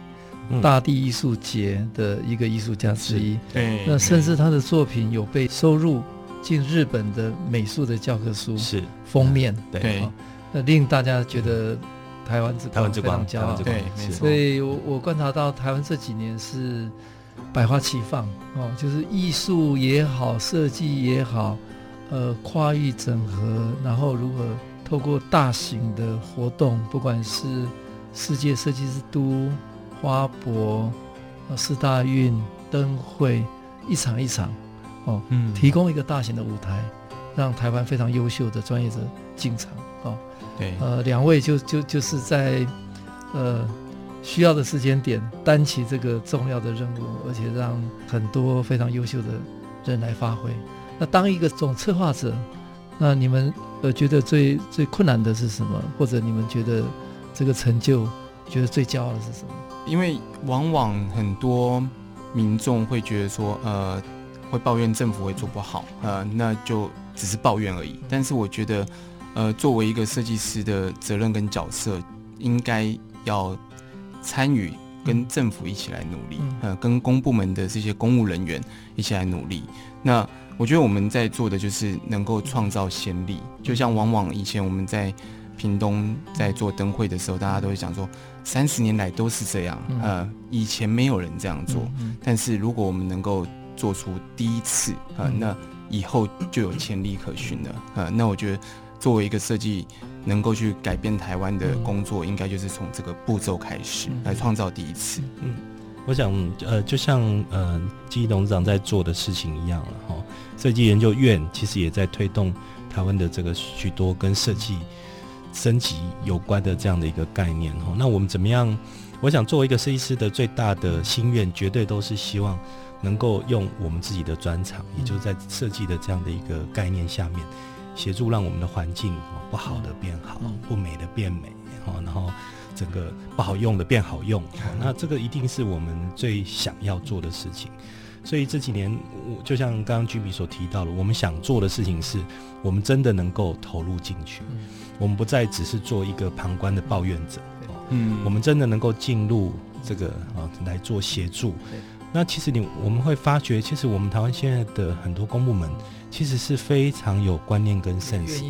大地艺术节的一个艺术家之一。对，那甚至他的作品有被收入进日本的美术的教科书是封面。对，那令大家觉得台湾之台湾之光，骄傲。对，没错。所以我我观察到台湾这几年是百花齐放哦，就是艺术也好，设计也好，呃，跨域整合，然后如何透过大型的活动，不管是世界设计之都、花博、四大运、灯会，一场一场哦，嗯，提供一个大型的舞台，让台湾非常优秀的专业者进场哦。对，呃，两位就就就是在呃需要的时间点担起这个重要的任务，而且让很多非常优秀的人来发挥。那当一个总策划者，那你们呃觉得最最困难的是什么？或者你们觉得这个成就觉得最骄傲的是什么？因为往往很多民众会觉得说，呃，会抱怨政府会做不好，呃，那就只是抱怨而已。但是我觉得，呃，作为一个设计师的责任跟角色，应该要参与跟政府一起来努力，呃，跟公部门的这些公务人员一起来努力。那我觉得我们在做的就是能够创造先例，就像往往以前我们在屏东在做灯会的时候，大家都会讲说，三十年来都是这样，呃，以前没有人这样做，但是如果我们能够做出第一次，呃，那以后就有潜力可循了，呃，那我觉得作为一个设计能够去改变台湾的工作，应该就是从这个步骤开始来创造第一次，嗯。我想，呃，就像呃，纪董事长在做的事情一样了哈。设计研究院其实也在推动台湾的这个许多跟设计升级有关的这样的一个概念哈。那我们怎么样？我想作为一个设计师的最大的心愿，绝对都是希望能够用我们自己的专长，也就是在设计的这样的一个概念下面，协助让我们的环境不好的变好，不美的变美，然后。整个不好用的变好用，那这个一定是我们最想要做的事情。所以这几年，我就像刚刚居民所提到的，我们想做的事情是，我们真的能够投入进去，我们不再只是做一个旁观的抱怨者，嗯，我们真的能够进入这个啊来做协助。那其实你我们会发觉，其实我们台湾现在的很多公部门。其实是非常有观念跟 sense，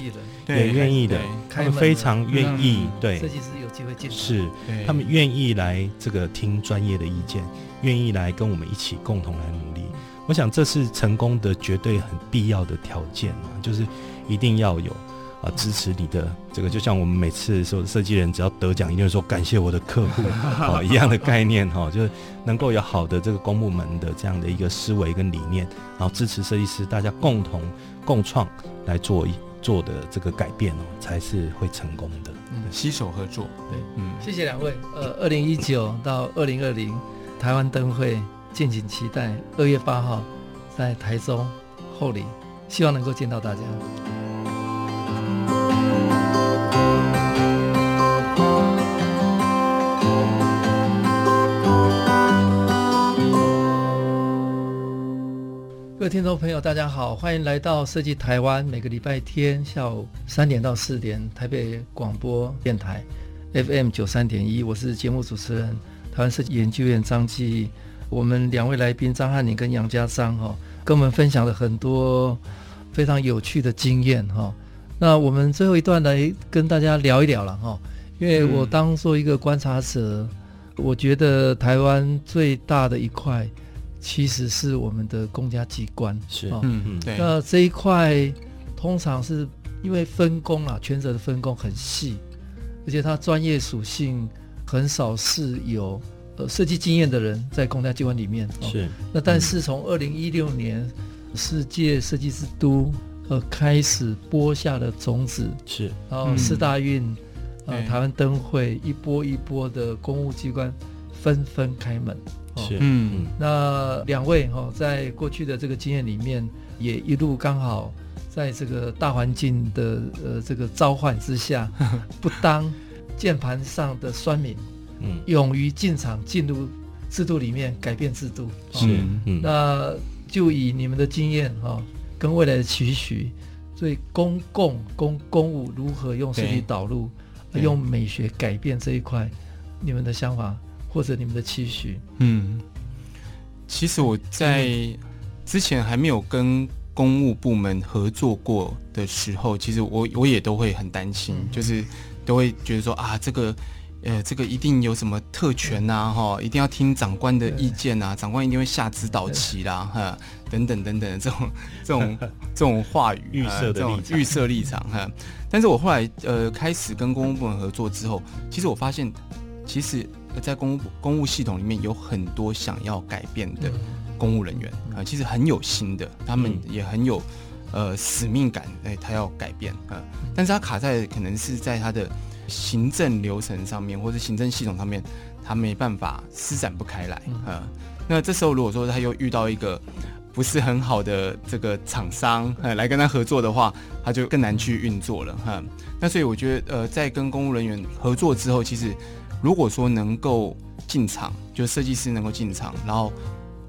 也愿意的，他们非常愿意，对，设计师有机会见，是，他们愿意来这个听专业的意见，愿意来跟我们一起共同来努力。我想这是成功的绝对很必要的条件啊，就是一定要有。啊，支持你的这个，就像我们每次说设计人只要得奖，一定会说感谢我的客户啊一样的概念哈，就是能够有好的这个公部门的这样的一个思维跟理念，然后支持设计师，大家共同共创来做一做的这个改变哦，才是会成功的。嗯，携手合作，对，嗯，谢谢两位。呃，二零一九到二零二零台湾灯会，敬请期待。二月八号在台中后里，希望能够见到大家。各位听众朋友，大家好，欢迎来到设计台湾。每个礼拜天下午三点到四点，台北广播电台 FM 九三点一，我是节目主持人台湾设计研究院张继。我们两位来宾张汉宁跟杨家章哈，跟我们分享了很多非常有趣的经验哈。那我们最后一段来跟大家聊一聊了哈，因为我当做一个观察者，我觉得台湾最大的一块。其实是我们的公家机关是，哦、嗯嗯，对。那这一块通常是因为分工啊，权责的分工很细，而且它专业属性很少是有呃设计经验的人在公家机关里面。哦、是。那但是从二零一六年世界设计之都呃开始播下的种子是，然后四大运、嗯、呃台湾灯会一波一波的公务机关纷纷开门。是，嗯，那两位哈，在过去的这个经验里面，也一路刚好在这个大环境的呃这个召唤之下，不当键盘上的酸民，嗯，勇于进场进入制度里面改变制度，是，嗯，那就以你们的经验哈，跟未来的期许，所以公共公公务如何用实体导入，用美学改变这一块，你们的想法或者你们的期许？嗯，其实我在之前还没有跟公务部门合作过的时候，其实我我也都会很担心，嗯、就是都会觉得说啊，这个。呃，这个一定有什么特权呐、啊？哈，一定要听长官的意见呐、啊，长官一定会下指导棋啦，哈，等等等等这种这种 这种话语预设的这种预设立场哈。但是我后来呃开始跟公务部门合作之后，其实我发现，其实，在公务公务系统里面有很多想要改变的公务人员啊，其实很有心的，他们也很有呃使命感，哎，他要改变啊，但是他卡在可能是在他的。行政流程上面，或者行政系统上面，他没办法施展不开来，啊，那这时候如果说他又遇到一个不是很好的这个厂商，呃，来跟他合作的话，他就更难去运作了，哈。那所以我觉得，呃，在跟公务人员合作之后，其实如果说能够进场，就设计师能够进场，然后。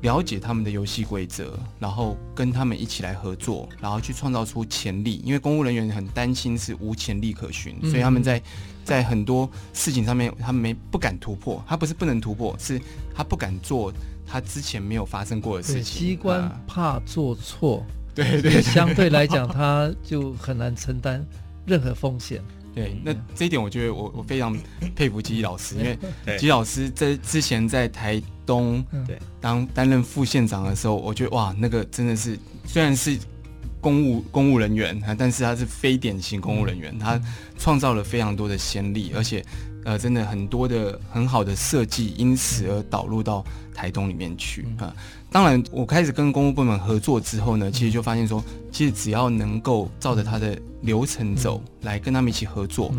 了解他们的游戏规则，然后跟他们一起来合作，然后去创造出潜力。因为公务人员很担心是无潜力可循，嗯、所以他们在在很多事情上面，他们没不敢突破。他不是不能突破，是他不敢做他之前没有发生过的事情。机关怕做错，对对，对，相对来讲，他就很难承担任何风险。对，那这一点我觉得我我非常佩服吉吉老师，因为吉老师在之前在台东对。当担任副县长的时候，我觉得哇，那个真的是虽然是公务公务人员，但是他是非典型公务人员，他创造了非常多的先例，而且呃，真的很多的很好的设计，因此而导入到台东里面去啊。当然，我开始跟公务部门合作之后呢，其实就发现说，其实只要能够照着他的流程走，来跟他们一起合作，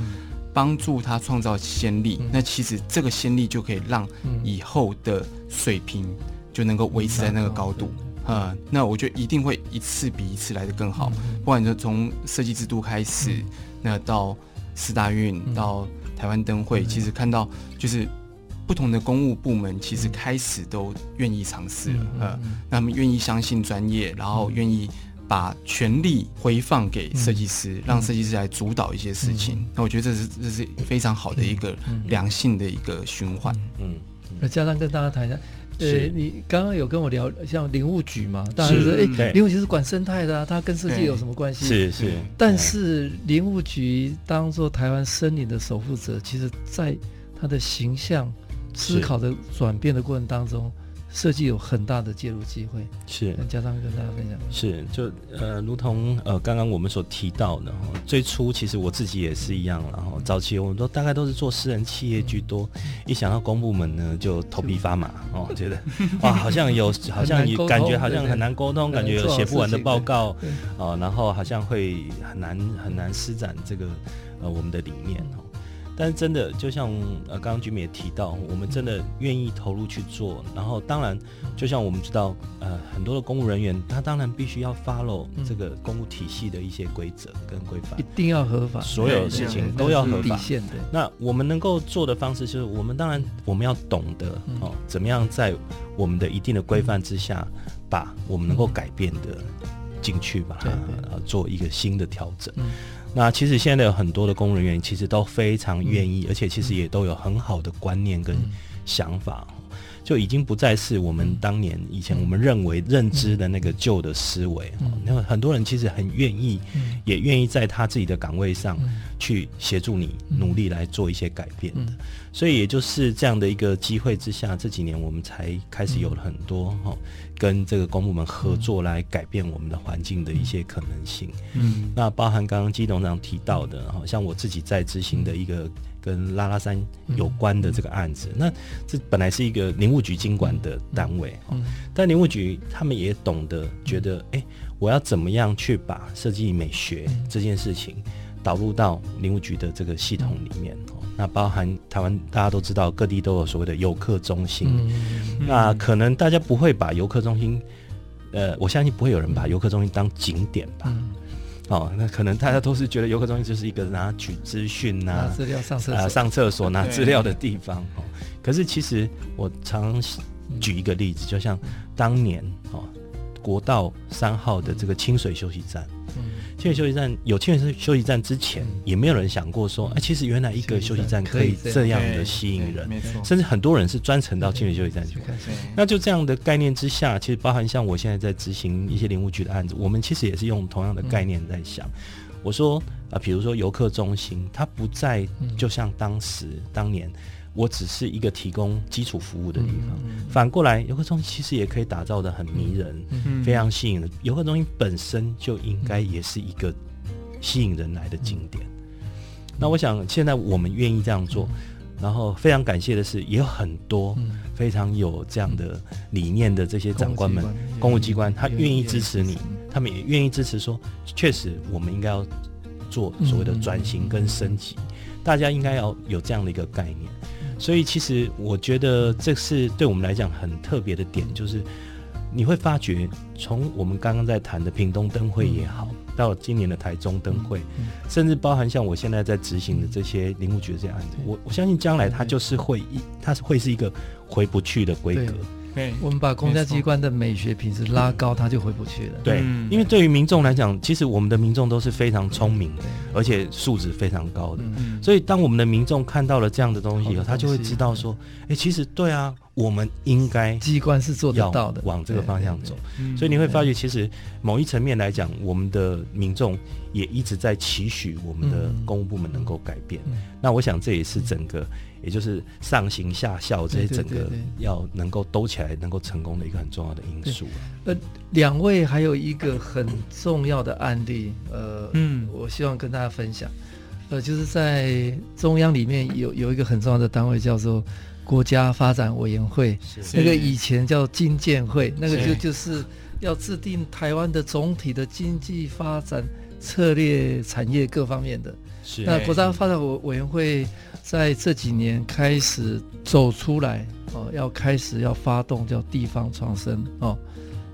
帮助他创造先例，那其实这个先例就可以让以后的水平就能够维持在那个高度。啊。那我觉得一定会一次比一次来的更好。不管说从设计制度开始，那到四大运，到台湾灯会，其实看到就是。不同的公务部门其实开始都愿意尝试了，呃，那他们愿意相信专业，然后愿意把权力回放给设计师，让设计师来主导一些事情。那我觉得这是这是非常好的一个良性的一个循环。嗯，那加上跟大家谈一下，呃，你刚刚有跟我聊像林务局嘛？当然是哎，林务局是管生态的啊，它跟设计有什么关系？是是。但是林务局当做台湾森林的守护者，其实在它的形象。思考的转变的过程当中，设计有很大的介入机会。是，加上跟大家分享。是，就呃，如同呃刚刚我们所提到的，最初其实我自己也是一样，然后早期我们都大概都是做私人企业居多，嗯、一想到公部门呢，就头皮发麻哦，觉得 哇，好像有，好像也感觉好像很难沟通，感觉有写不完的报告哦，然后好像会很难很难施展这个呃我们的理念哦。但是真的，就像呃，刚刚 Jimmy 也提到，我们真的愿意投入去做。然后，当然，就像我们知道，呃，很多的公务人员，他当然必须要 follow 这个公务体系的一些规则跟规范，一定要合法，所有事情都要合法。那我们能够做的方式，就是我们当然我们要懂得哦，怎么样在我们的一定的规范之下，把我们能够改变的进去，把它做一个新的调整。那其实现在有很多的公务人员，其实都非常愿意，嗯、而且其实也都有很好的观念跟想法，嗯、就已经不再是我们当年以前我们认为认知的那个旧的思维。那、嗯、很多人其实很愿意，嗯、也愿意在他自己的岗位上去协助你努力来做一些改变的。嗯、所以也就是这样的一个机会之下，这几年我们才开始有了很多哈。跟这个公部门合作来改变我们的环境的一些可能性。嗯，那包含刚刚基董事长提到的，好像我自己在执行的一个跟拉拉山有关的这个案子，那这本来是一个林务局经管的单位，嗯，但林务局他们也懂得觉得，哎，我要怎么样去把设计美学这件事情导入到林务局的这个系统里面。那包含台湾，大家都知道各地都有所谓的游客中心。嗯、那可能大家不会把游客中心，呃，我相信不会有人把游客中心当景点吧。嗯、哦，那可能大家都是觉得游客中心就是一个拿取资讯、拿资料、上厕所、呃、上厕所拿资料的地方。哦，可是其实我常举一个例子，就像当年哦，国道三号的这个清水休息站。清水休息站有清水休息站之前，也没有人想过说，哎，其实原来一个休息站可以这样的吸引人，甚至很多人是专程到清水休息站去。那就这样的概念之下，其实包含像我现在在执行一些林务局的案子，我们其实也是用同样的概念在想。我说啊，比如说游客中心，它不再就像当时当年。我只是一个提供基础服务的地方，反过来游客中心其实也可以打造的很迷人，嗯、非常吸引人。游客中心本身就应该也是一个吸引人来的景点。嗯、那我想现在我们愿意这样做，嗯、然后非常感谢的是，也有很多非常有这样的理念的这些长官们、公务机关，他愿意支持。你，他们也愿意支持说，确实我们应该要做所谓的转型跟升级，大家应该要有这样的一个概念。所以，其实我觉得这是对我们来讲很特别的点，就是你会发觉，从我们刚刚在谈的屏东灯会也好，到今年的台中灯会，甚至包含像我现在在执行的这些林务局的这些案子，我我相信将来它就是会一，它是会是一个回不去的规格。对，我们把公家机关的美学品质拉高，它就回不去了。对，因为对于民众来讲，其实我们的民众都是非常聪明的，而且素质非常高的。所以，当我们的民众看到了这样的东西以后，他就会知道说，哎，其实对啊，我们应该机关是做得到的，往这个方向走。所以你会发觉，其实某一层面来讲，我们的民众也一直在期许我们的公务部门能够改变。那我想，这也是整个。也就是上行下效这些整个要能够兜起来，能够成功的一个很重要的因素。呃，两位还有一个很重要的案例，呃，嗯，我希望跟大家分享。呃，就是在中央里面有有一个很重要的单位叫做国家发展委员会，那个以前叫经建会，那个就就是要制定台湾的总体的经济发展策略、产业各方面的。是那国家发展委委员会。在这几年开始走出来哦，要开始要发动叫地方创生哦。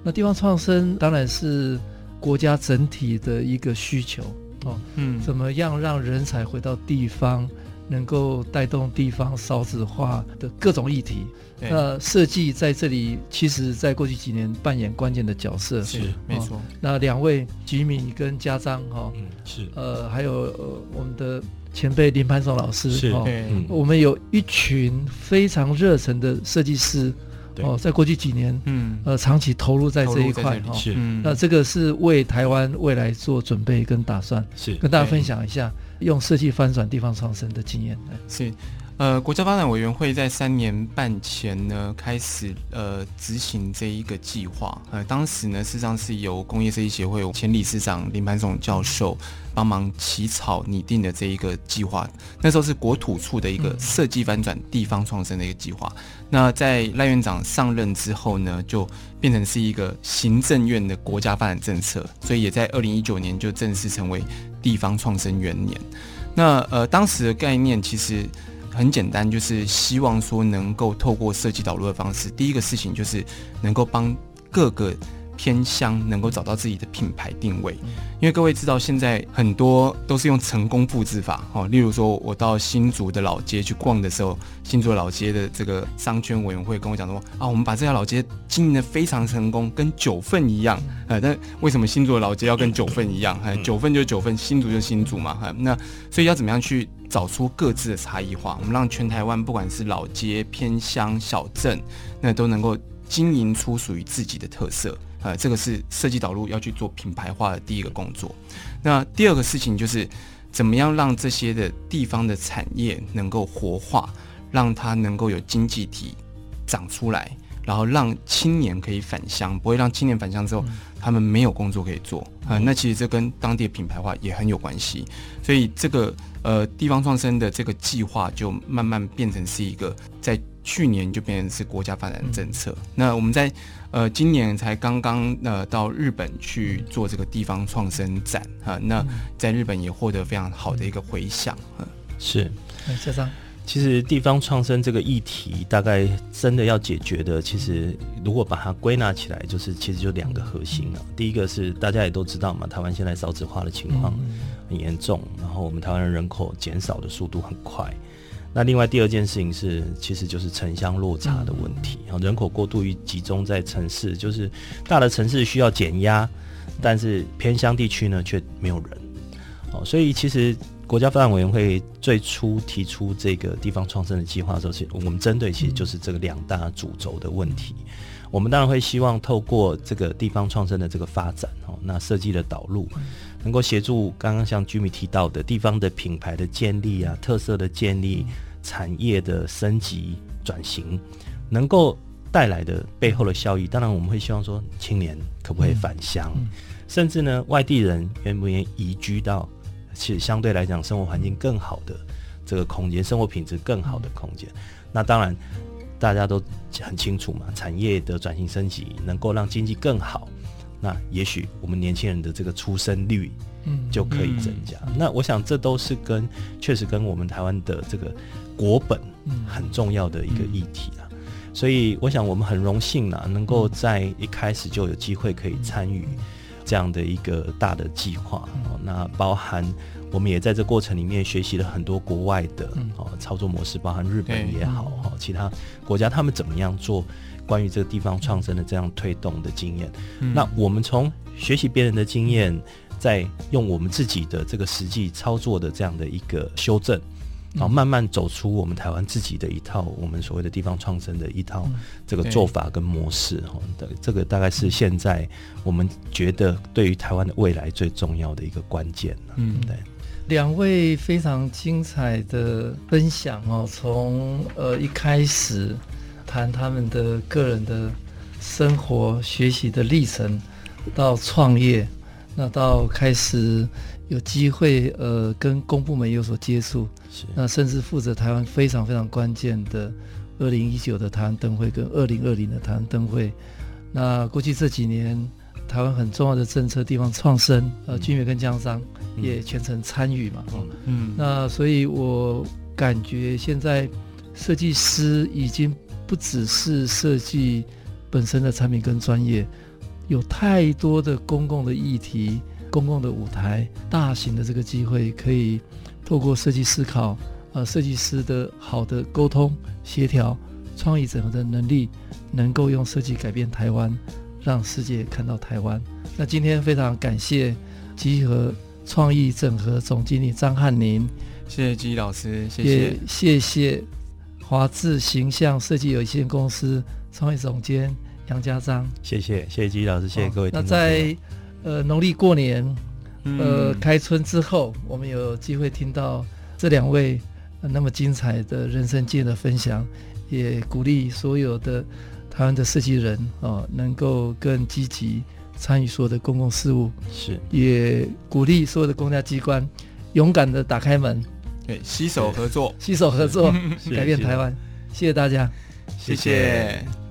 那地方创生当然是国家整体的一个需求哦。嗯，怎么样让人才回到地方，能够带动地方少子化的各种议题？那设计在这里，其实在过去几年扮演关键的角色。是，没错。那两位吉米跟家章哈，嗯，是。呃，还有我们的。前辈林潘松老师是，哦嗯、我们有一群非常热忱的设计师哦，在过去几年，嗯，呃，长期投入在这一块哈，是，那这个是为台湾未来做准备跟打算，是，跟大家分享一下用设计翻转地方创生的经验，是。呃，国家发展委员会在三年半前呢，开始呃执行这一个计划。呃，当时呢，事实上是由工业设计协会前理事长林盘松教授帮忙起草拟定的这一个计划。那时候是国土处的一个设计翻转地方创生的一个计划。那在赖院长上任之后呢，就变成是一个行政院的国家发展政策，所以也在二零一九年就正式成为地方创生元年。那呃，当时的概念其实。很简单，就是希望说能够透过设计导入的方式，第一个事情就是能够帮各个偏乡能够找到自己的品牌定位。因为各位知道，现在很多都是用成功复制法哦。例如说，我到新竹的老街去逛的时候，新竹老街的这个商圈委员会跟我讲说啊，我们把这条老街经营的非常成功，跟九份一样。呃，但为什么新竹的老街要跟九份一样？呃，九份就是九份，新竹就是新竹嘛。哈，那所以要怎么样去？找出各自的差异化，我们让全台湾不管是老街、偏乡、小镇，那都能够经营出属于自己的特色。呃，这个是设计导入要去做品牌化的第一个工作。那第二个事情就是，怎么样让这些的地方的产业能够活化，让它能够有经济体长出来。然后让青年可以返乡，不会让青年返乡之后，他们没有工作可以做啊、呃。那其实这跟当地的品牌化也很有关系。所以这个呃地方创生的这个计划就慢慢变成是一个，在去年就变成是国家发展政策。那我们在呃今年才刚刚呃到日本去做这个地方创生展哈、呃。那在日本也获得非常好的一个回响。嗯，是，家璋。其实地方创生这个议题，大概真的要解决的，其实如果把它归纳起来，就是其实就两个核心了。第一个是大家也都知道嘛，台湾现在少子化的情况很严重，然后我们台湾的人口减少的速度很快。那另外第二件事情是，其实就是城乡落差的问题，然后人口过度于集中在城市，就是大的城市需要减压。但是偏乡地区呢却没有人。哦，所以其实国家发展委员会最初提出这个地方创生的计划的时候，是我们针对其实就是这个两大主轴的问题。我们当然会希望透过这个地方创生的这个发展，哦，那设计的导入，能够协助刚刚像 Jimmy 提到的地方的品牌的建立啊，特色的建立，产业的升级转型，能够带来的背后的效益，当然我们会希望说，青年可不可以返乡，甚至呢，外地人愿不愿意移居到其实相对来讲生活环境更好的这个空间，生活品质更好的空间，那当然。大家都很清楚嘛，产业的转型升级能够让经济更好，那也许我们年轻人的这个出生率，嗯，就可以增加。嗯、那我想这都是跟确实跟我们台湾的这个国本很重要的一个议题啊。嗯、所以我想我们很荣幸呢，能够在一开始就有机会可以参与这样的一个大的计划。那包含。我们也在这过程里面学习了很多国外的哦操作模式，包含日本也好哈，其他国家他们怎么样做关于这个地方创生的这样推动的经验。那我们从学习别人的经验，再用我们自己的这个实际操作的这样的一个修正，然后慢慢走出我们台湾自己的一套我们所谓的地方创生的一套这个做法跟模式哈。的这个大概是现在我们觉得对于台湾的未来最重要的一个关键。嗯，对。两位非常精彩的分享哦，从呃一开始谈他们的个人的生活、学习的历程，到创业，那到开始有机会呃跟公部门有所接触，是。那甚至负责台湾非常非常关键的二零一九的台湾灯会跟二零二零的台湾灯会，那过去这几年台湾很重要的政策地方创生，呃，君远跟江商。也全程参与嘛，嗯，嗯，那所以我感觉现在设计师已经不只是设计本身的产品跟专业，有太多的公共的议题、公共的舞台、大型的这个机会，可以透过设计思考，呃，设计师的好的沟通、协调、创意整合的能力，能够用设计改变台湾，让世界看到台湾。那今天非常感谢集合。创意整合总经理张汉宁，谢谢基老师，谢谢，谢谢华智形象设计有限公司创意总监杨家章，谢谢，谢谢基老师，谢谢各位。那在呃农历过年，呃开春之后，我们有机会听到这两位那么精彩的人生经验的分享，也鼓励所有的台湾的设计人哦，能够更积极。参与所有的公共事务，是也鼓励所有的公家机关勇敢的打开门，对，携手合作，携手合作，改变台湾。谢谢大家，谢谢。